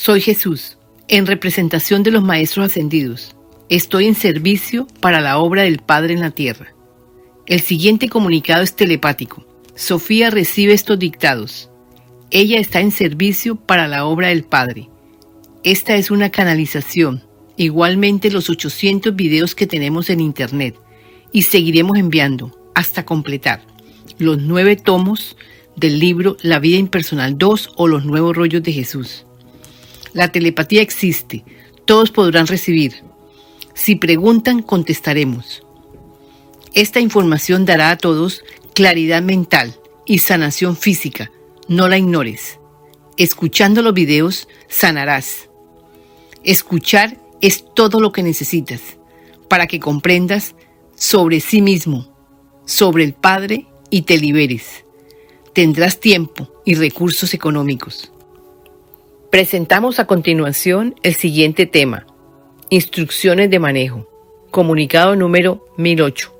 Soy Jesús, en representación de los Maestros Ascendidos. Estoy en servicio para la obra del Padre en la tierra. El siguiente comunicado es telepático. Sofía recibe estos dictados. Ella está en servicio para la obra del Padre. Esta es una canalización, igualmente los 800 videos que tenemos en Internet, y seguiremos enviando hasta completar los nueve tomos del libro La vida impersonal 2 o los nuevos rollos de Jesús. La telepatía existe, todos podrán recibir. Si preguntan, contestaremos. Esta información dará a todos claridad mental y sanación física. No la ignores. Escuchando los videos, sanarás. Escuchar es todo lo que necesitas para que comprendas sobre sí mismo, sobre el Padre y te liberes. Tendrás tiempo y recursos económicos. Presentamos a continuación el siguiente tema. Instrucciones de manejo. Comunicado número 1008.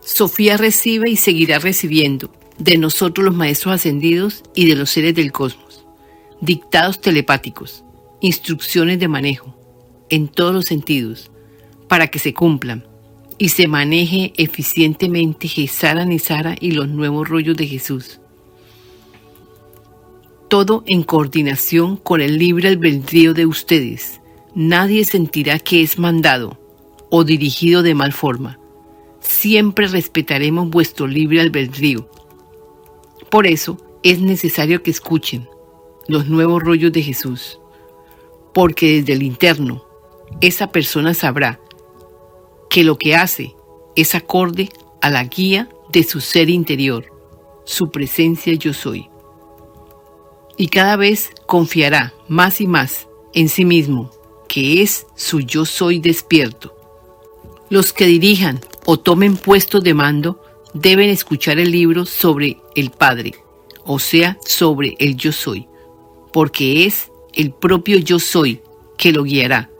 Sofía recibe y seguirá recibiendo de nosotros los maestros ascendidos y de los seres del cosmos. Dictados telepáticos, instrucciones de manejo, en todos los sentidos, para que se cumplan y se maneje eficientemente Gesara Nesara y los nuevos rollos de Jesús todo en coordinación con el libre albedrío de ustedes. Nadie sentirá que es mandado o dirigido de mal forma. Siempre respetaremos vuestro libre albedrío. Por eso es necesario que escuchen los nuevos rollos de Jesús, porque desde el interno esa persona sabrá que lo que hace es acorde a la guía de su ser interior, su presencia yo soy y cada vez confiará más y más en sí mismo, que es su yo soy despierto. Los que dirijan o tomen puestos de mando deben escuchar el libro sobre el Padre, o sea, sobre el yo soy, porque es el propio yo soy que lo guiará.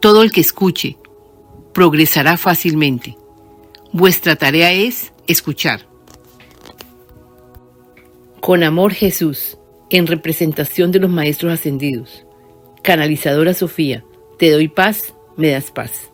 Todo el que escuche progresará fácilmente. Vuestra tarea es escuchar. Con amor Jesús en representación de los maestros ascendidos. Canalizadora Sofía, te doy paz, me das paz.